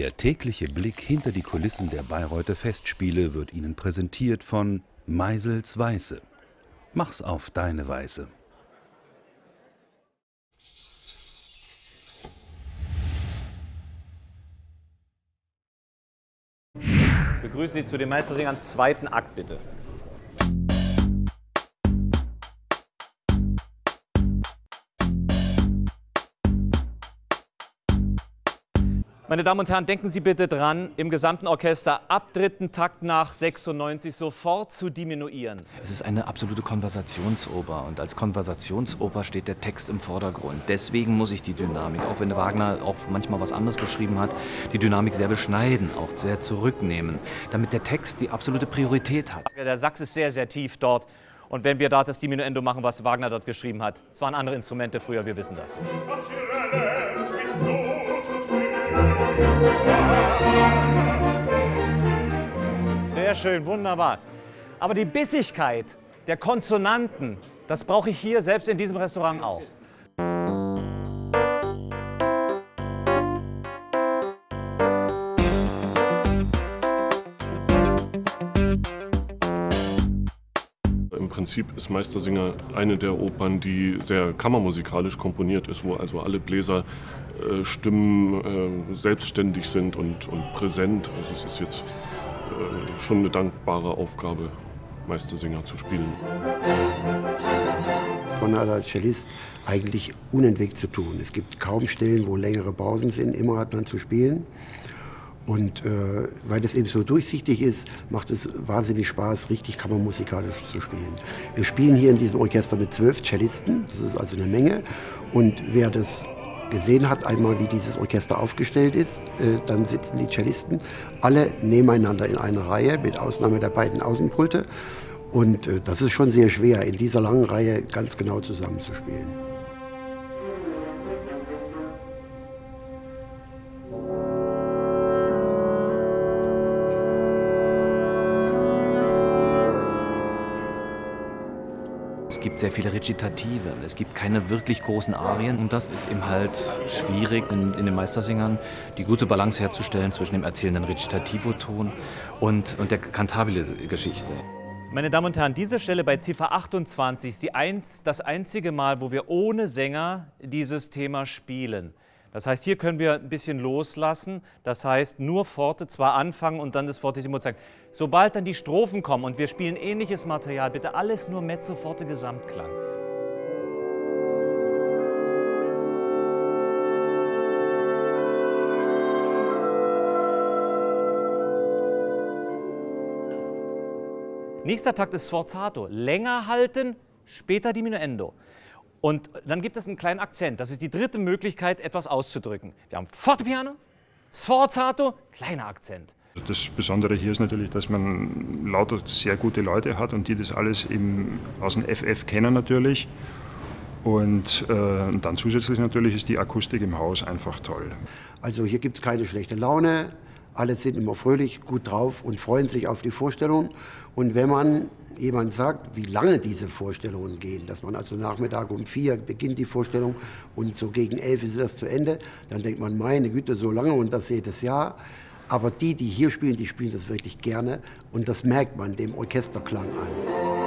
Der tägliche Blick hinter die Kulissen der Bayreuther Festspiele wird Ihnen präsentiert von Meisels Weiße. Mach's auf deine Weise. Ich begrüße Sie zu den Meistersingern zweiten Akt, bitte. Meine Damen und Herren, denken Sie bitte dran, im gesamten Orchester ab dritten Takt nach 96 sofort zu diminuieren. Es ist eine absolute Konversationsoper und als Konversationsoper steht der Text im Vordergrund. Deswegen muss ich die Dynamik, auch wenn Wagner auch manchmal was anderes geschrieben hat, die Dynamik sehr beschneiden, auch sehr zurücknehmen, damit der Text die absolute Priorität hat. Der Sachs ist sehr, sehr tief dort. Und wenn wir da das Diminuendo machen, was Wagner dort geschrieben hat, es waren andere Instrumente früher, wir wissen das. Sehr schön, wunderbar. Aber die Bissigkeit der Konsonanten, das brauche ich hier selbst in diesem Restaurant auch. Im Prinzip ist Meistersinger eine der Opern, die sehr kammermusikalisch komponiert ist, wo also alle Bläser äh, äh, selbstständig sind und, und präsent. Also es ist jetzt äh, schon eine dankbare Aufgabe, Meistersinger zu spielen. Hat als Cellist eigentlich unentwegt zu tun. Es gibt kaum Stellen, wo längere Pausen sind. Immer hat man zu spielen. Und äh, weil das eben so durchsichtig ist, macht es wahnsinnig Spaß, richtig kammermusikalisch zu spielen. Wir spielen hier in diesem Orchester mit zwölf Cellisten, das ist also eine Menge. Und wer das gesehen hat, einmal wie dieses Orchester aufgestellt ist, äh, dann sitzen die Cellisten alle nebeneinander in einer Reihe, mit Ausnahme der beiden Außenpulte. Und äh, das ist schon sehr schwer, in dieser langen Reihe ganz genau zusammenzuspielen. Es gibt sehr viele Rezitative, es gibt keine wirklich großen Arien und das ist eben halt schwierig in, in den Meistersingern, die gute Balance herzustellen zwischen dem erzählenden Rezitativo-Ton und, und der kantabile Geschichte. Meine Damen und Herren, diese Stelle bei Ziffer 28 ist die eins, das einzige Mal, wo wir ohne Sänger dieses Thema spielen. Das heißt, hier können wir ein bisschen loslassen. Das heißt, nur Forte zwar anfangen und dann das Fortissimo zeigen. Sobald dann die Strophen kommen und wir spielen ähnliches Material, bitte alles nur Mezzo Forte Gesamtklang. Nächster Takt ist Sforzato. Länger halten, später Diminuendo. Und dann gibt es einen kleinen Akzent. Das ist die dritte Möglichkeit, etwas auszudrücken. Wir haben Fortepiano, Sforzato, kleiner Akzent. Das Besondere hier ist natürlich, dass man lauter sehr gute Leute hat und die das alles eben aus dem FF kennen natürlich. Und, äh, und dann zusätzlich natürlich ist die Akustik im Haus einfach toll. Also hier gibt es keine schlechte Laune, alle sind immer fröhlich, gut drauf und freuen sich auf die Vorstellung. Und wenn man jemand sagt, wie lange diese Vorstellungen gehen, dass man also Nachmittag um vier beginnt die Vorstellung und so gegen elf ist das zu Ende, dann denkt man, meine Güte, so lange und das jedes Jahr. Aber die, die hier spielen, die spielen das wirklich gerne und das merkt man dem Orchesterklang an.